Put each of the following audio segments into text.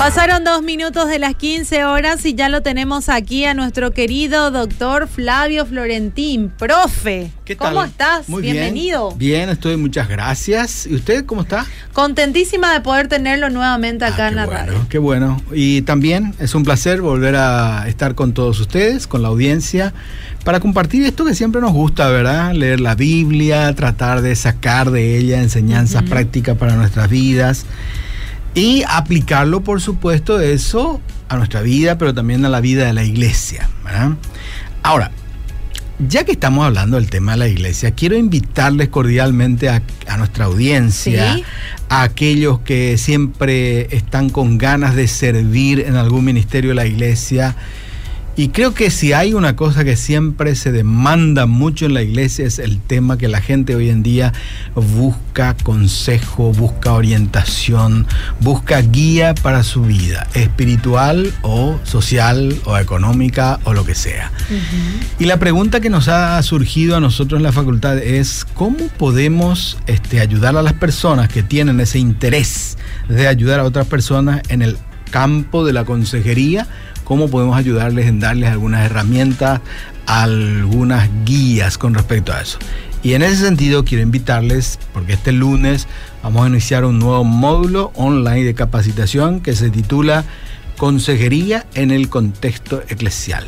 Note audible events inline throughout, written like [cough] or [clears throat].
Pasaron dos minutos de las 15 horas y ya lo tenemos aquí a nuestro querido doctor Flavio Florentín, profe. ¿Qué tal? ¿Cómo estás? Muy Bienvenido. Bien. bien, estoy, muchas gracias. ¿Y usted cómo está? Contentísima de poder tenerlo nuevamente acá Ah, en la radio. Qué bueno. Y también es un placer volver a estar con todos ustedes, con la audiencia, para compartir esto que siempre nos gusta, ¿verdad? Leer la Biblia, tratar de sacar de ella enseñanzas prácticas para nuestras vidas y aplicarlo, por supuesto, eso a nuestra vida, pero también a la vida de la iglesia, ¿verdad? Ahora, ya que estamos hablando del tema de la iglesia, quiero invitarles cordialmente a, a nuestra audiencia, Sí. a aquellos que siempre están con ganas de servir en algún ministerio de la iglesia. Y creo que si hay una cosa que siempre se demanda mucho en la iglesia es el tema que la gente hoy en día busca consejo, busca orientación, busca guía para su vida, espiritual o social o económica o lo que sea. Y la pregunta que nos ha surgido a nosotros en la facultad es cómo podemos este, ayudar a las personas que tienen ese interés de ayudar a otras personas en el campo de la consejería, cómo podemos ayudarles en darles algunas herramientas, algunas guías con respecto a eso. Y en ese sentido quiero invitarles, porque este lunes vamos a iniciar un nuevo módulo online de capacitación que se titula Consejería en el contexto eclesial.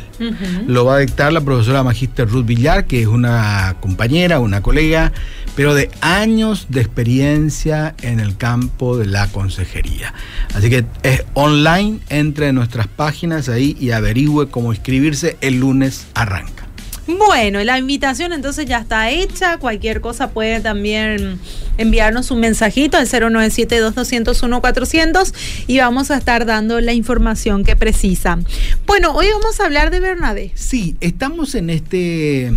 Lo va a dictar la profesora Magíster Ruth Villar, que es una compañera, una colega, pero de años de experiencia en el campo de la consejería. Así que es online, entre en nuestras páginas ahí y averigüe cómo inscribirse. El lunes arranca. Bueno, la invitación entonces ya está hecha. Cualquier cosa puede también enviarnos un mensajito al 097-2201-400 y vamos a estar dando la información que precisa. Bueno, hoy vamos a hablar de Bernabé. Sí, estamos en este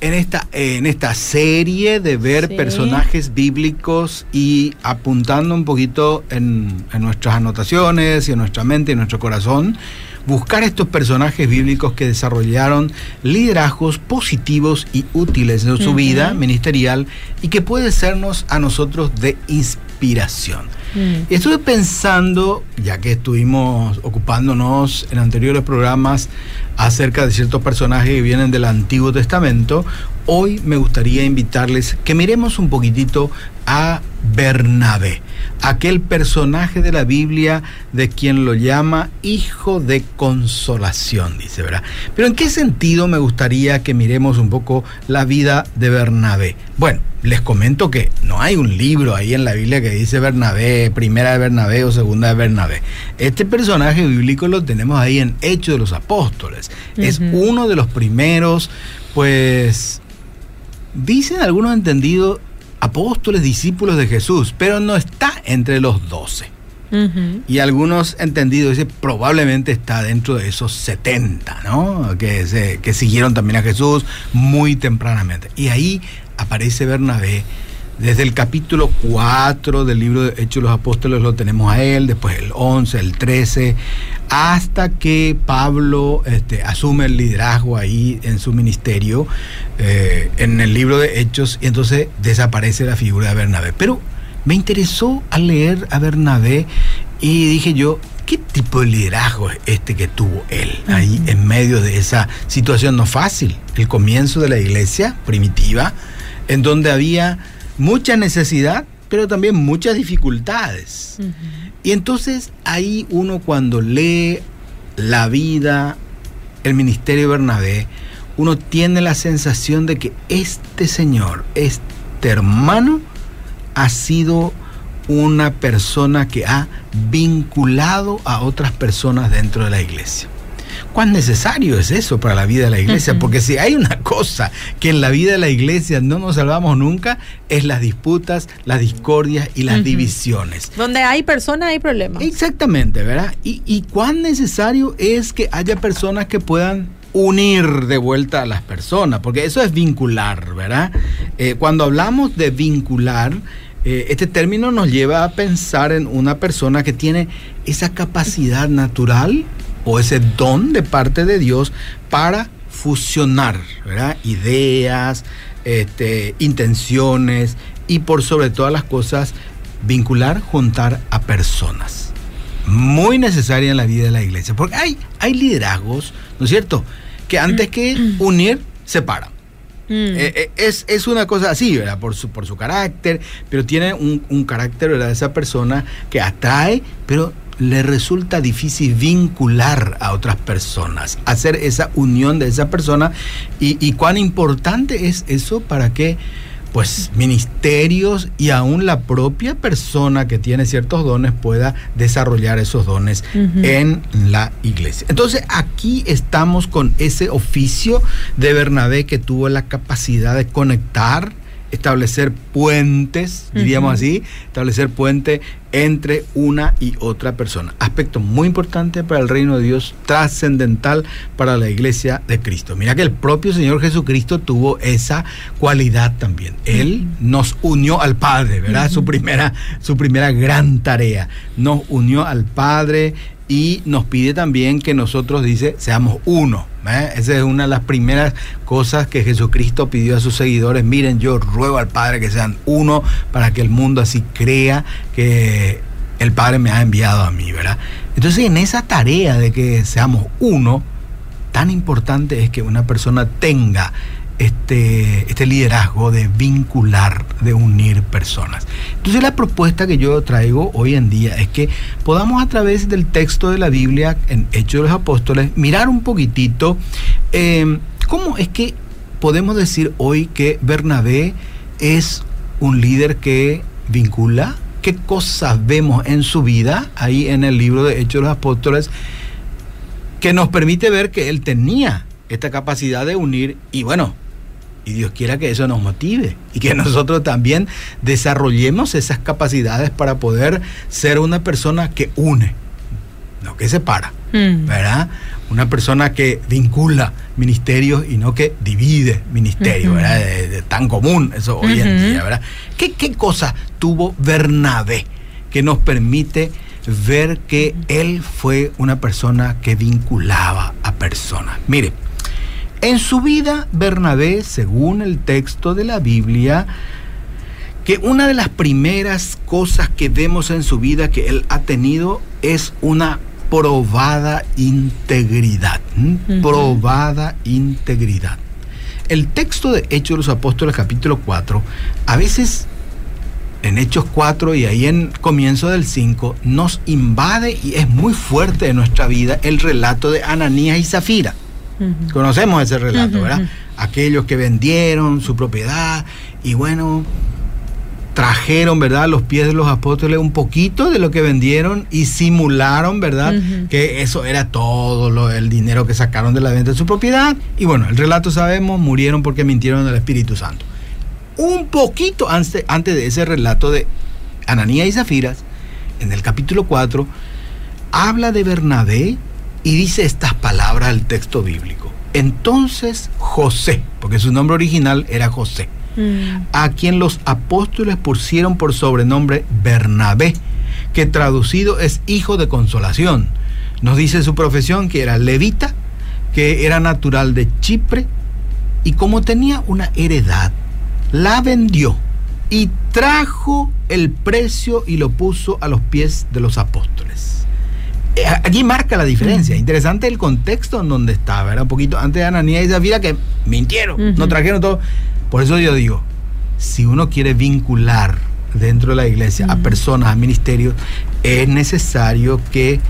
en esta en esta serie de ver Sí. personajes bíblicos y apuntando un poquito en, en nuestras anotaciones y en nuestra mente y en nuestro corazón buscar estos personajes bíblicos que desarrollaron liderazgos positivos y útiles en su vida ministerial y que puede sernos a nosotros de inspiración. Y estuve pensando, ya que estuvimos ocupándonos en anteriores programas acerca de ciertos personajes que vienen del Antiguo Testamento, hoy me gustaría invitarles que miremos un poquitito a Bernabé, aquel personaje de la Biblia de quien lo llama hijo de consolación, dice, ¿verdad? Pero ¿en qué sentido me gustaría que miremos un poco la vida de Bernabé? Bueno, les comento que no hay un libro ahí en la Biblia que dice Bernabé, primera de Bernabé o segunda de Bernabé. Este personaje bíblico lo tenemos ahí en Hechos de los Apóstoles. Es uno de los primeros, pues, dicen algunos entendidos, apóstoles, discípulos de Jesús, pero no está entre los doce. Y algunos entendidos dicen probablemente está dentro de esos 70, ¿no? Que, se- que siguieron también a Jesús muy tempranamente. Y ahí aparece Bernabé. Desde el capítulo 4 del libro de Hechos de los Apóstoles lo tenemos a él, después el 11, el 13, hasta que Pablo este, asume el liderazgo ahí en su ministerio, eh, en el libro de Hechos, y entonces desaparece la figura de Bernabé. Pero me interesó al leer a Bernabé y dije yo, ¿qué tipo de liderazgo es este que tuvo él ahí en medio de esa situación no fácil? El comienzo de la iglesia primitiva, en donde había mucha necesidad, pero también muchas dificultades. Y entonces ahí uno cuando lee la vida, el ministerio de Bernabé, uno tiene la sensación de que este señor, este hermano, ha sido una persona que ha vinculado a otras personas dentro de la iglesia. ¿Cuán necesario es eso para la vida de la iglesia? Porque si hay una cosa que en la vida de la iglesia no nos salvamos nunca, es las disputas, las discordias y las divisiones. Donde hay personas hay problemas. Exactamente, ¿verdad? Y, y cuán necesario es que haya personas que puedan unir de vuelta a las personas, porque eso es vincular, ¿verdad? Eh, cuando hablamos de vincular, eh, este término nos lleva a pensar en una persona que tiene esa capacidad natural o ese don de parte de Dios para fusionar ¿verdad? ideas, este, intenciones y por sobre todas las cosas vincular, juntar a personas. Muy necesaria en la vida de la iglesia, porque hay, hay liderazgos, ¿no es cierto?, que antes que unir, separan. Mm. Eh, eh, es, es, una cosa así, ¿verdad? Por su, por su carácter, pero tiene un, un carácter, ¿verdad? Esa persona que atrae, pero le resulta difícil vincular a otras personas, hacer esa unión de esa persona y, y cuán importante es eso para que pues ministerios y aún la propia persona que tiene ciertos dones pueda desarrollar esos dones en la iglesia. Entonces aquí estamos con ese oficio de Bernabé que tuvo la capacidad de conectar establecer puentes, diríamos así, establecer puente entre una y otra persona. Aspecto muy importante para el reino de Dios, trascendental para la iglesia de Cristo. Mira que el propio Señor Jesucristo tuvo esa cualidad también. Él nos unió al Padre, ¿verdad? Su primera su primera gran tarea. Nos unió al Padre y nos pide también que nosotros, dice, seamos uno. ¿eh? Esa es una de las primeras cosas que Jesucristo pidió a sus seguidores. Miren, yo ruego al Padre que sean uno para que el mundo así crea que el Padre me ha enviado a mí, ¿verdad? Entonces, en esa tarea de que seamos uno, tan importante es que una persona tenga este, este liderazgo de vincular, de unir personas. Entonces la propuesta que yo traigo hoy en día es que podamos a través del texto de la Biblia, en Hechos de los Apóstoles, mirar un poquitito eh, cómo es que podemos decir hoy que Bernabé es un líder que vincula, qué cosas vemos en su vida, ahí en el libro de Hechos de los Apóstoles, que nos permite ver que él tenía esta capacidad de unir y bueno, y Dios quiera que eso nos motive y que nosotros también desarrollemos esas capacidades para poder ser una persona que une, no que separa, mm. ¿verdad? Una persona que vincula ministerios y no que divide ministerios, ¿verdad? De, tan común eso hoy en día, ¿verdad? ¿Qué, ¿Qué cosa tuvo Bernabé que nos permite ver que él fue una persona que vinculaba a personas? Mire, en su vida, Bernabé, según el texto de la Biblia, que una de las primeras cosas que vemos en su vida que él ha tenido es una probada integridad. Probada integridad. El texto de Hechos de los Apóstoles capítulo 4, a veces en Hechos 4 y ahí en comienzo del 5, nos invade y es muy fuerte en nuestra vida el relato de Ananías y Zafira. Conocemos ese relato, ¿verdad? Aquellos que vendieron su propiedad y bueno, trajeron, ¿verdad?, los pies de los apóstoles un poquito de lo que vendieron y simularon, ¿verdad?, que eso era todo lo, el dinero que sacaron de la venta de su propiedad. Y bueno, el relato sabemos, murieron porque mintieron al Espíritu Santo. Un poquito antes, antes de ese relato de Ananías y Zafiras, en el capítulo 4, habla de Bernabé y dice estas palabras el texto bíblico. Entonces José, porque su nombre original era José, mm. a quien los apóstoles pusieron por sobrenombre Bernabé, que traducido es hijo de consolación. Nos dice su profesión que era levita, que era natural de Chipre, y como tenía una heredad, la vendió y trajo el precio y lo puso a los pies de los apóstoles. Eh, aquí marca la diferencia. Interesante el contexto en donde estaba. Era un poquito antes de Ananías y Zafira que mintieron, no trajeron todo. Por eso yo digo, si uno quiere vincular dentro de la iglesia a personas, a ministerios, es necesario que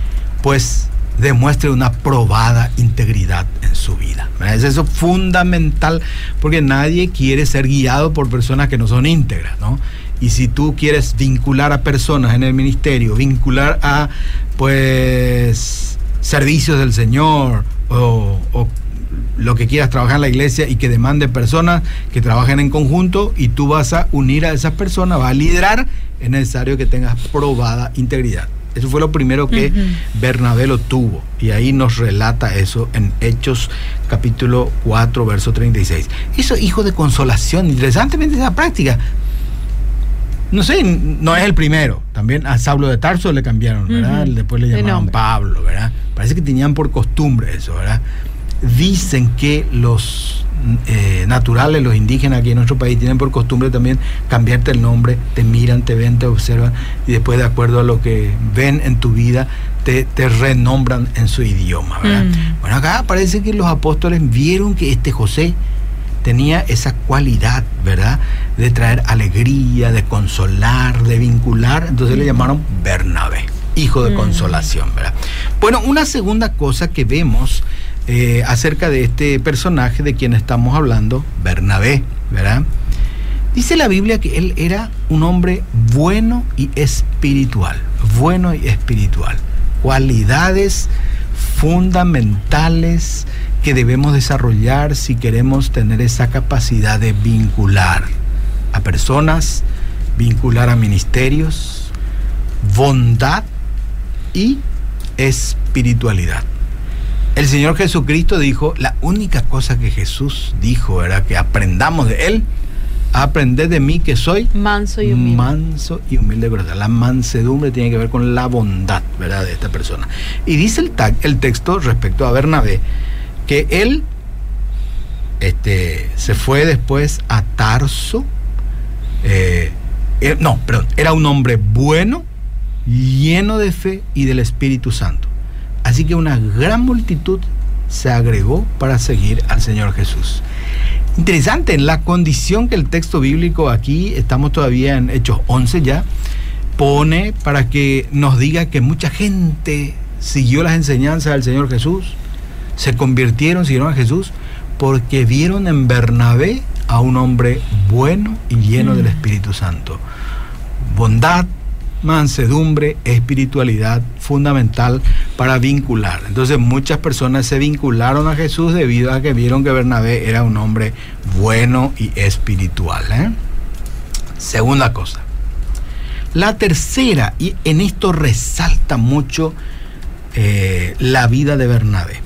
pues demuestre una probada integridad en su vida. Es eso fundamental porque nadie quiere ser guiado por personas que no son íntegras, ¿no? Y si tú quieres vincular a personas en el ministerio, vincular a pues servicios del Señor o, lo que quieras trabajar en la iglesia y que demande personas que trabajen en conjunto y tú vas a unir a esas personas, vas a liderar, es necesario que tengas probada integridad. Eso fue lo primero que. Bernabé lo tuvo. Y ahí nos relata eso en Hechos capítulo 4, verso 36. Eso, hijo de consolación. Interesantemente esa práctica. No sé, no es el primero. También a Saulo de Tarso le cambiaron, ¿verdad? Después le nombre. Pablo, ¿verdad? Parece que tenían por costumbre eso, ¿verdad? Dicen que los eh, naturales, los indígenas aquí en nuestro país, tienen por costumbre también cambiarte el nombre, te miran, te ven, te observan y después de acuerdo a lo que ven en tu vida, te, te renombran en su idioma, ¿verdad? Mm. Bueno, acá parece que los apóstoles vieron que este José tenía esa cualidad, ¿verdad? De traer alegría, de consolar, de vincular. Entonces le llamaron Bernabé, hijo de Mm. consolación, ¿verdad? Bueno, una segunda cosa que vemos eh, acerca de este personaje de quien estamos hablando, Bernabé, ¿verdad? Dice la Biblia que él era un hombre bueno y espiritual, bueno y espiritual. Cualidades fundamentales que debemos desarrollar si queremos tener esa capacidad de vincular a personas, vincular a ministerios, bondad y espiritualidad. El Señor Jesucristo dijo, la única cosa que Jesús dijo era que aprendamos de Él, aprended de mí que soy Manso y humilde. manso y humilde verdad. La mansedumbre tiene que ver con la bondad, ¿verdad? De esta persona. Y dice el, tag- el texto respecto a Bernabé que él este, se fue después a Tarso. eh, eh, no, perdón, era un hombre bueno, lleno de fe y del Espíritu Santo. Así que una gran multitud se agregó para seguir al Señor Jesús. Interesante, en la condición que el texto bíblico aquí, estamos todavía en Hechos 11 ya, pone para que nos diga que mucha gente siguió las enseñanzas del Señor Jesús, se convirtieron, siguieron a Jesús, porque vieron en Bernabé a un hombre bueno y lleno Mm. del Espíritu Santo. Bondad, mansedumbre, espiritualidad fundamental para vincular. Entonces muchas personas se vincularon a Jesús debido a que vieron que Bernabé era un hombre bueno y espiritual. ¿eh? Segunda cosa. La tercera, y en esto resalta mucho eh, la vida de Bernabé.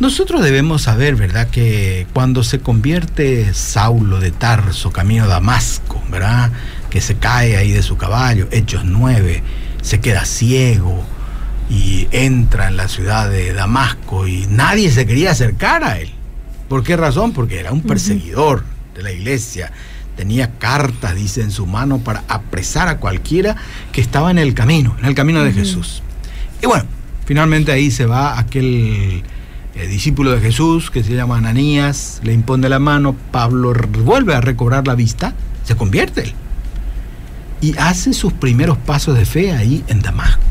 Nosotros debemos saber, ¿verdad?, que cuando se convierte Saulo de Tarso, camino a Damasco, ¿verdad?, que se cae ahí de su caballo, Hechos 9, se queda ciego y entra en la ciudad de Damasco y nadie se quería acercar a él. ¿Por qué razón? Porque era un perseguidor de la iglesia. Tenía cartas, dice, en su mano para apresar a cualquiera que estaba en el camino, en el camino de. Jesús. Y bueno, finalmente ahí se va aquel eh, discípulo de Jesús que se llama Ananías, le impone la mano, Pablo vuelve a recobrar la vista, se convierte él. Y hace sus primeros pasos de fe ahí en Damasco.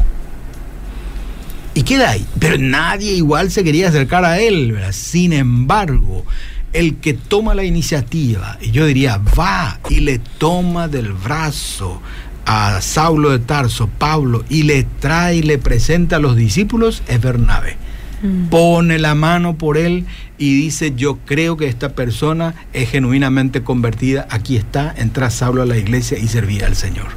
Y queda ahí. Pero nadie igual se quería acercar a él. ¿verdad? Sin embargo, el que toma la iniciativa, y yo diría, va y le toma del brazo a Saulo de Tarso, Pablo, y le trae y le presenta a los discípulos, es Bernabé Mm. pone la mano por él y dice, yo creo que esta persona es genuinamente convertida, aquí está, entra Saulo a la iglesia y servía al Señor.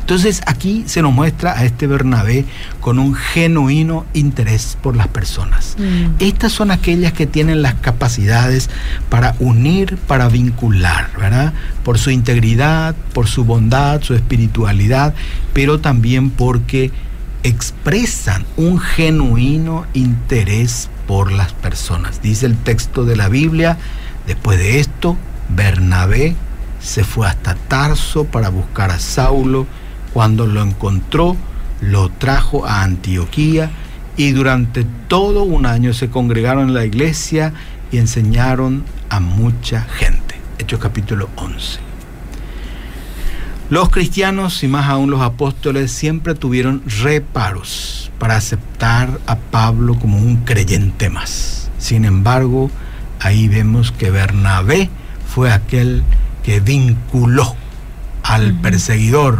Entonces aquí se nos muestra a este Bernabé con un genuino interés por las personas. Mm. Estas son aquellas que tienen las capacidades para unir, para vincular, ¿verdad? Por su integridad, por su bondad, su espiritualidad, pero también porque expresan un genuino interés por las personas. Dice el texto de la Biblia, después de esto, Bernabé se fue hasta Tarso para buscar a Saulo. Cuando lo encontró, lo trajo a Antioquía y durante todo un año se congregaron en la iglesia y enseñaron a mucha gente. Hechos capítulo 11. Los cristianos y más aún los apóstoles siempre tuvieron reparos para aceptar a Pablo como un creyente más. Sin embargo, ahí vemos que Bernabé fue aquel que vinculó al perseguidor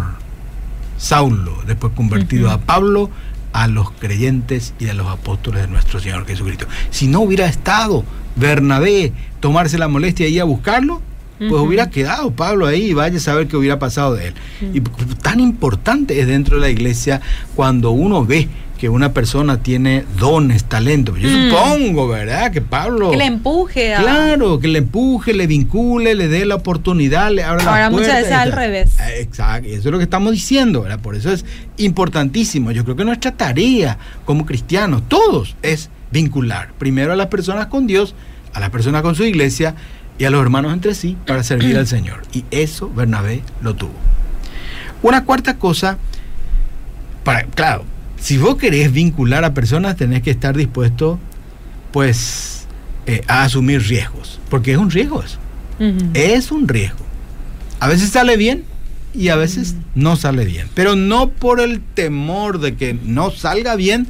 Saulo, después convertido a Pablo, a los creyentes y a los apóstoles de nuestro Señor Jesucristo. Si no hubiera estado Bernabé tomarse la molestia de ir a buscarlo, pues hubiera quedado Pablo ahí y vaya a saber qué hubiera pasado de él. Y tan importante es dentro de la iglesia cuando uno ve que una persona tiene dones, talentos. Yo Mm. supongo, ¿verdad? Que Pablo... Que le empuje a... Claro, que le empuje, le vincule, le dé la oportunidad, le abra la Ahora, muchas veces al revés. Eh, Exacto, eso es lo que estamos diciendo, ¿verdad? Por eso es importantísimo. Yo creo que nuestra tarea como cristianos, todos, es vincular primero a las personas con Dios, a las personas con su iglesia y a los hermanos entre sí para servir al Señor. Y eso Bernabé lo tuvo. Una cuarta cosa, para, claro, si vos querés vincular a personas, tenés que estar dispuesto, pues, eh, a asumir riesgos, porque es un riesgo eso. Es un riesgo. A veces sale bien y a veces no sale bien. Pero no por el temor de que no salga bien,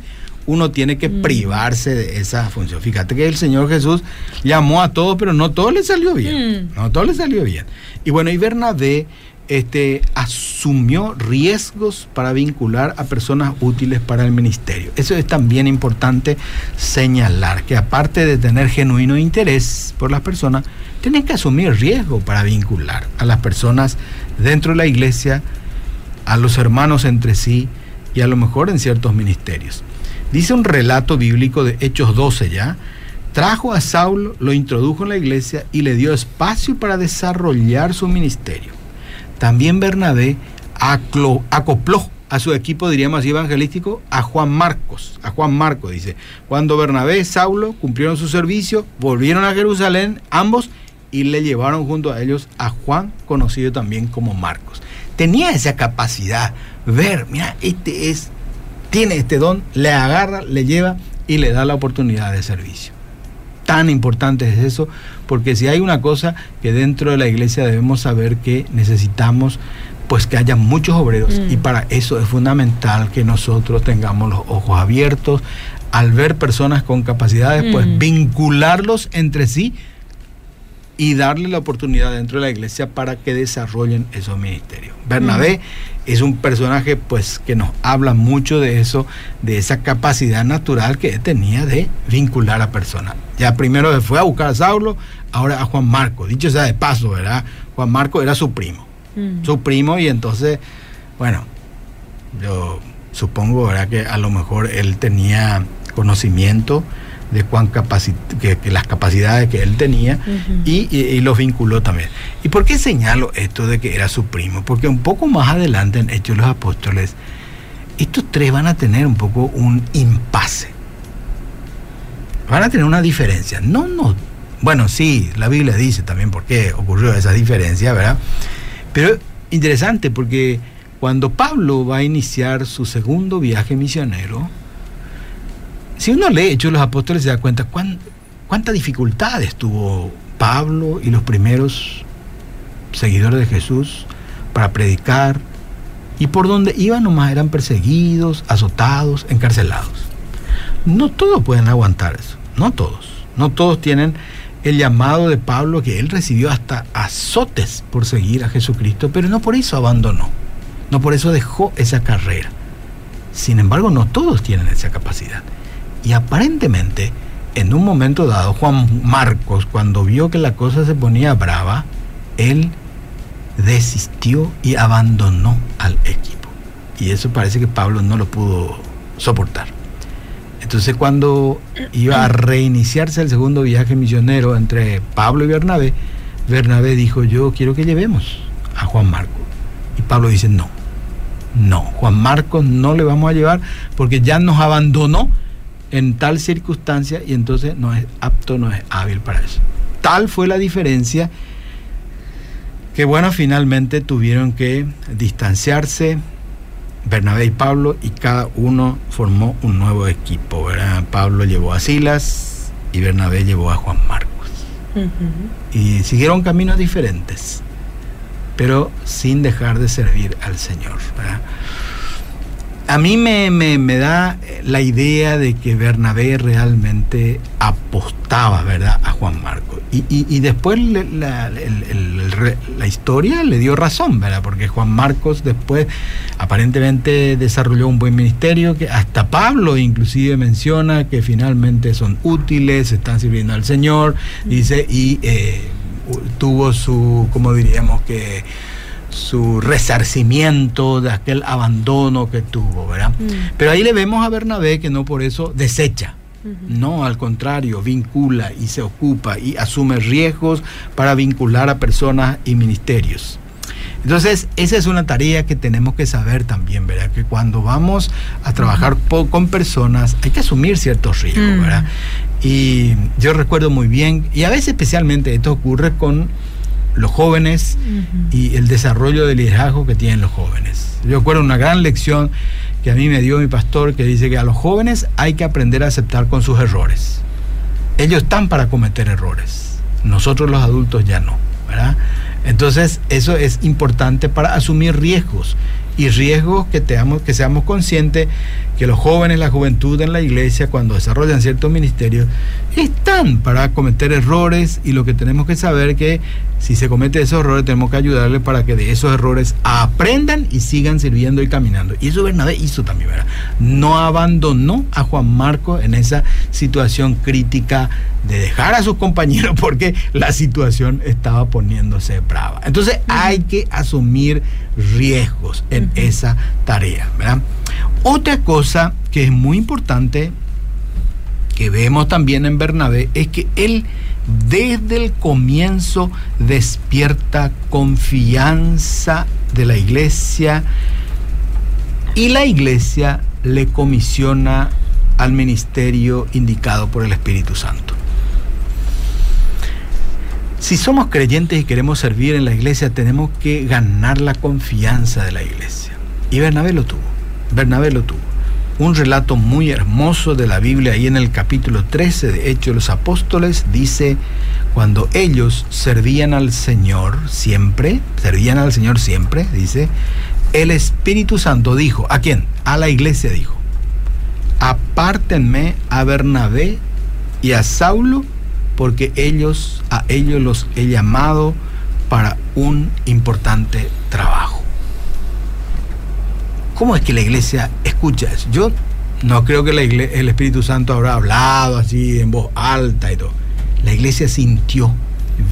uno tiene que Mm. privarse de esa función. Fíjate que el Señor Jesús llamó a todos, pero no todo le salió bien. Mm. No todo le salió bien. Y bueno, y Bernabé este, asumió riesgos para vincular a personas útiles para el ministerio. Eso es también importante señalar, que aparte de tener genuino interés por las personas, tienen que asumir riesgo para vincular a las personas dentro de la iglesia, a los hermanos entre sí y a lo mejor en ciertos ministerios. Dice un relato bíblico de Hechos 12 ya, trajo a Saulo, lo introdujo en la iglesia y le dio espacio para desarrollar su ministerio. También Bernabé acopló a su equipo, diríamos así, evangelístico, a Juan Marcos. A Juan Marcos, dice. Cuando Bernabé y Saulo cumplieron su servicio, volvieron a Jerusalén, ambos, y le llevaron junto a ellos a Juan, conocido también como Marcos. Tenía esa capacidad, ver, mira, este es, tiene este don, le agarra, le lleva y le da la oportunidad de servicio tan importante es eso, porque si hay una cosa que dentro de la iglesia debemos saber que necesitamos pues que haya muchos obreros Mm. y para eso es fundamental que nosotros tengamos los ojos abiertos al ver personas con capacidades, pues Mm. vincularlos entre sí y darle la oportunidad dentro de la iglesia para que desarrollen esos ministerios. Bernabé es un personaje pues que nos habla mucho de eso, de esa capacidad natural que él tenía de vincular a personas. Ya primero se fue a buscar a Saulo, ahora a Juan Marco. Dicho sea de paso, ¿verdad? Juan Marco era su primo, Mm. su primo y entonces, bueno, yo supongo, ¿verdad? Que a lo mejor él tenía conocimiento de cuán que, que las capacidades que él tenía y, y- y los vinculó también. ¿Y por qué señalo esto de que era su primo? Porque un poco más adelante en Hechos de los Apóstoles, estos tres van a tener un poco un impasse. Van a tener una diferencia. No, no. Bueno, sí, la Biblia dice también por qué ocurrió esa diferencia, ¿verdad? Pero interesante porque cuando Pablo va a iniciar su segundo viaje misionero, si uno lee Hechos los Apóstoles se da cuenta cuán, cuántas dificultades tuvo Pablo y los primeros seguidores de Jesús para predicar y por donde iban nomás eran perseguidos, azotados, encarcelados. No todos pueden aguantar eso, no todos. No todos tienen el llamado de Pablo que él recibió hasta azotes por seguir a Jesucristo, pero no por eso abandonó, no por eso dejó esa carrera. Sin embargo, no todos tienen esa capacidad. Y aparentemente, en un momento dado, Juan Marcos, cuando vio que la cosa se ponía brava, él desistió y abandonó al equipo. Y eso parece que Pablo no lo pudo soportar. Entonces cuando iba a reiniciarse el segundo viaje misionero entre Pablo y Bernabé, Bernabé dijo, yo quiero que llevemos a Juan Marcos. Y Pablo dice, no, no, Juan Marcos no le vamos a llevar porque ya nos abandonó en tal circunstancia y entonces no es apto, no es hábil para eso. Tal fue la diferencia que bueno, finalmente tuvieron que distanciarse Bernabé y Pablo y cada uno formó un nuevo equipo. ¿verdad? Pablo llevó a Silas y Bernabé llevó a Juan Marcos. Y siguieron caminos diferentes, pero sin dejar de servir al Señor. ¿verdad? A mí me, me- me da la idea de que Bernabé realmente apostaba, ¿verdad?, a Juan Marcos. Y, y- y después le- la, el- el- la historia le dio razón, ¿verdad? Porque Juan Marcos después aparentemente desarrolló un buen ministerio, que hasta Pablo inclusive menciona que finalmente son útiles, están sirviendo al Señor, dice, y... eh, tuvo su, como diríamos que su resarcimiento de aquel abandono que tuvo, ¿verdad? Mm. Pero ahí le vemos a Bernabé que no por eso desecha. No, al contrario, vincula y se ocupa y asume riesgos para vincular a personas y ministerios. Entonces, esa es una tarea que tenemos que saber también, ¿verdad? Que cuando vamos a trabajar con personas hay que asumir ciertos riesgos, mm. ¿verdad? Y yo recuerdo muy bien, y a veces especialmente esto ocurre con los jóvenes y el desarrollo del liderazgo que tienen los jóvenes. Yo recuerdo una gran lección que a mí me dio mi pastor que dice que a los jóvenes hay que aprender a aceptar con sus errores. Ellos están para cometer errores, nosotros los adultos ya no, ¿verdad? Entonces eso es importante para asumir riesgos y riesgos que, que seamos conscientes que los jóvenes, la juventud en la iglesia, cuando desarrollan ciertos ministerios, están para cometer errores y lo que tenemos que saber que si se comete esos errores tenemos que ayudarles para que de esos errores aprendan y sigan sirviendo y caminando. Y eso Bernabé hizo también, ¿verdad? No abandonó a Juan Marco en esa situación crítica de dejar a sus compañeros [laughs] porque la situación estaba poniéndose brava. Entonces hay que asumir riesgos en esa tarea, ¿verdad? Otra cosa que es muy importante que vemos también en Bernabé es que él desde el comienzo despierta confianza de la iglesia y la iglesia le comisiona al ministerio indicado por el Espíritu Santo. Si somos creyentes y queremos servir en la iglesia, tenemos que ganar la confianza de la iglesia. Y Bernabé lo tuvo. Bernabé lo tuvo un relato muy hermoso de la Biblia ahí en el capítulo 13 de Hechos de los Apóstoles dice, cuando ellos servían al Señor siempre, servían al Señor siempre, dice, el Espíritu Santo dijo, ¿a quién? A la iglesia dijo, apártenme a Bernabé y a Saulo, porque ellos, a ellos los he llamado para un importante trabajo. ¿Cómo es que la iglesia escucha eso? Yo no creo que el Espíritu Santo habrá hablado así en voz alta y todo. La iglesia sintió,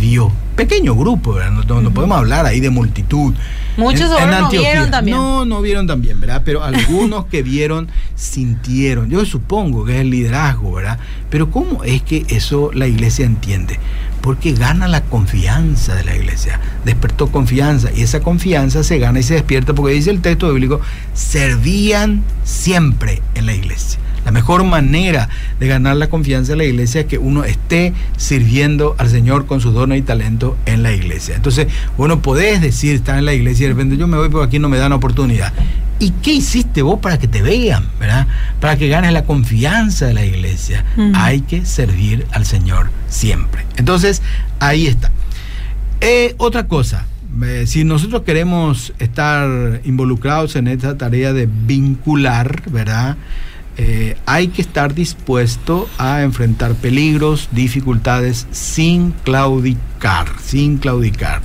vio. Pequeño grupo, ¿verdad? No, podemos hablar ahí de multitud. Muchos en, no vieron también. No, no vieron también, ¿verdad? Pero algunos [laughs] que vieron sintieron. Yo supongo que es el liderazgo, ¿verdad? Pero ¿cómo es que eso la iglesia entiende? porque gana la confianza de la iglesia. Despertó confianza y esa confianza se gana y se despierta porque dice el texto bíblico, servían siempre en la iglesia. La mejor manera de ganar la confianza de la iglesia es que uno esté sirviendo al Señor con sus dones y talento en la iglesia. Entonces, bueno, podés decir, estar en la iglesia y de repente yo me voy porque aquí no me dan oportunidad. ¿Y qué hiciste vos para que te vean, verdad? Para que ganes la confianza de la iglesia. Hay que servir al Señor siempre. Entonces, ahí está. Eh, otra cosa, eh, si nosotros queremos estar involucrados en esta tarea de vincular, ¿verdad? Eh, hay que estar dispuesto a enfrentar peligros, dificultades sin claudicar, sin claudicar.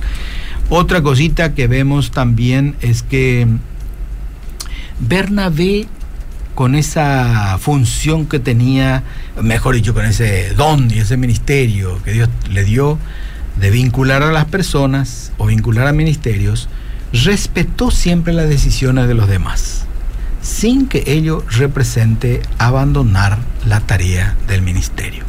Otra cosita que vemos también es que Bernabé con esa función que tenía, mejor dicho, con ese don y ese ministerio que Dios le dio de vincular a las personas o vincular a ministerios, respetó siempre las decisiones de los demás, sin que ello represente abandonar la tarea del ministerio.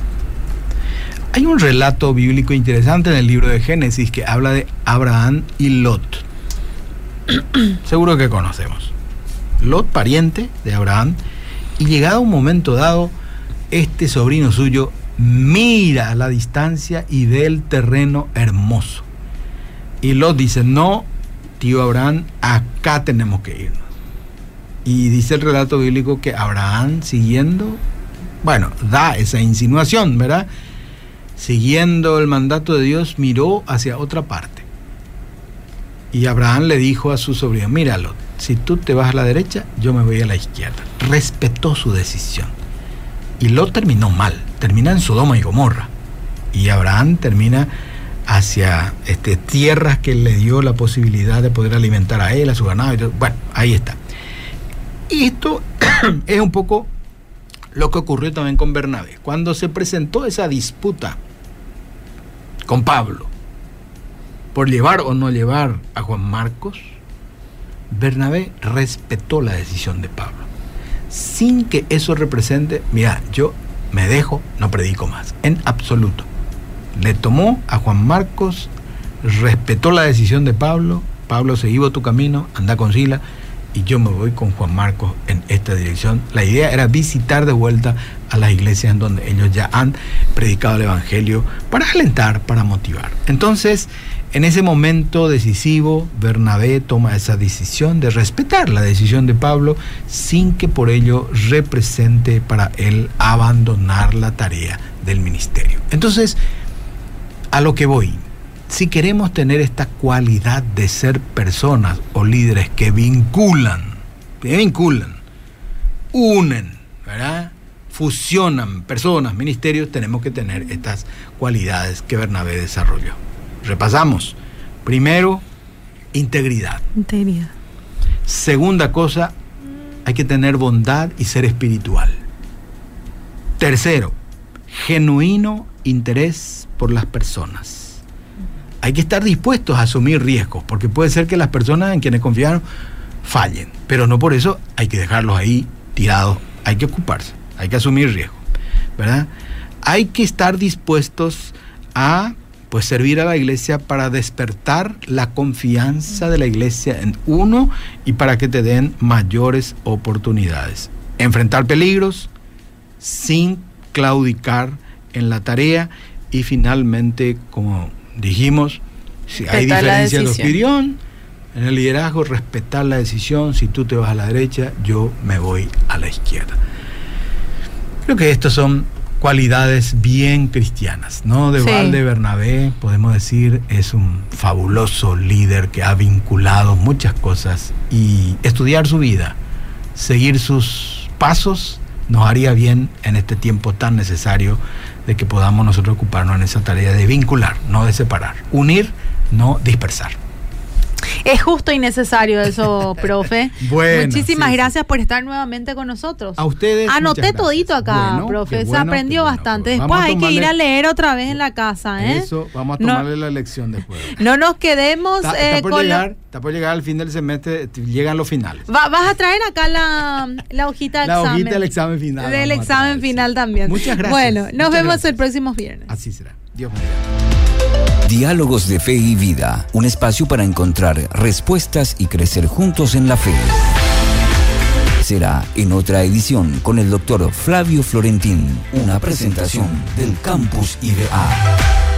Hay un relato bíblico interesante en el libro de Génesis que habla de Abraham y Lot. [clears throat] Seguro que conocemos. Lot, pariente de Abraham, y llegado un momento dado, este sobrino suyo mira a la distancia y ve el terreno hermoso. Y Lot dice, no, tío Abraham, acá tenemos que irnos. Y dice el relato bíblico que Abraham siguiendo, bueno, da esa insinuación, ¿verdad? Siguiendo el mandato de Dios, miró hacia otra parte. Y Abraham le dijo a su sobrino, míralo, si tú te vas a la derecha, yo me voy a la izquierda. Respetó su decisión. Y lo terminó mal, termina en Sodoma y Gomorra. Y Abraham termina hacia este, tierras que le dio la posibilidad de poder alimentar a él, a su ganado. Bueno, ahí está. Y esto [clears throat] es un poco lo que ocurrió también con Bernabé. Cuando se presentó esa disputa con Pablo, por llevar o no llevar a Juan Marcos, Bernabé respetó la decisión de Pablo. Sin que eso represente, mira, yo me dejo, no predico más, en absoluto. Le tomó a Juan Marcos, respetó la decisión de Pablo, Pablo se iba tu camino, anda con Sila, y yo me voy con Juan Marcos en esta dirección. La idea era visitar de vuelta a las iglesias en donde ellos ya han predicado el Evangelio para alentar, para motivar. Entonces, en ese momento decisivo, Bernabé toma esa decisión de respetar la decisión de Pablo sin que por ello represente para él abandonar la tarea del ministerio. Entonces, a lo que voy, si queremos tener esta cualidad de ser personas o líderes que vinculan, que vinculan, unen, ¿verdad? fusionan personas, ministerios, tenemos que tener estas cualidades que Bernabé desarrolló. Repasamos. Primero, integridad. Integridad. Segunda cosa, hay que tener bondad y ser espiritual. Tercero, genuino interés por las personas hay que estar dispuestos a asumir riesgos, porque puede ser que las personas en quienes confiaron fallen, pero no por eso hay que dejarlos ahí tirados, hay que ocuparse, hay que asumir riesgos, ¿verdad? Hay que estar dispuestos a pues servir a la iglesia para despertar la confianza de la iglesia en uno y para que te den mayores oportunidades. Enfrentar peligros sin claudicar en la tarea y finalmente, como dijimos, si hay diferencia de opinión, en el liderazgo respetar la decisión, si tú te vas a la derecha, yo me voy a la izquierda. Creo que estas son cualidades bien cristianas, ¿no? De Valde Bernabé, podemos decir, es un fabuloso líder que ha vinculado muchas cosas y estudiar su vida, seguir sus pasos, nos haría bien en este tiempo tan necesario de que podamos nosotros ocuparnos en esa tarea de vincular, no de separar, unir, no dispersar. Es justo y necesario eso, [laughs] profe. bueno, Muchísimas gracias por estar nuevamente con nosotros. A ustedes. Anoté todito acá, profe. Se aprendió bastante. después hay que ir a leer otra vez en la casa. ¿eh? Eso, vamos a tomarle la lección después. No nos quedemos está, eh, por llegar, está por llegar al fin del semestre, llegan los finales. vas a traer acá la, la hojita del la examen. La hojita del examen final. Del examen final también. Muchas gracias. Bueno, nos vemos el próximo viernes. Así será. Dios mío. Diálogos de Fe y Vida, un espacio para encontrar respuestas y crecer juntos en la fe. Será en otra edición con el doctor Flavio Florentín, una presentación del Campus IBA.